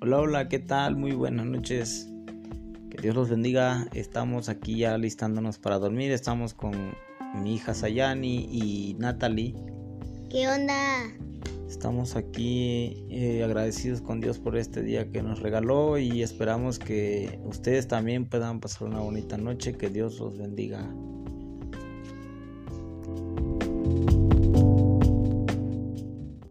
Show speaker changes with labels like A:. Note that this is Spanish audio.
A: Hola, hola, ¿qué tal? Muy buenas noches. Que Dios los bendiga. Estamos aquí ya listándonos para dormir. Estamos con mi hija Sayani y Natalie.
B: ¿Qué onda?
A: Estamos aquí eh, agradecidos con Dios por este día que nos regaló y esperamos que ustedes también puedan pasar una bonita noche. Que Dios los bendiga.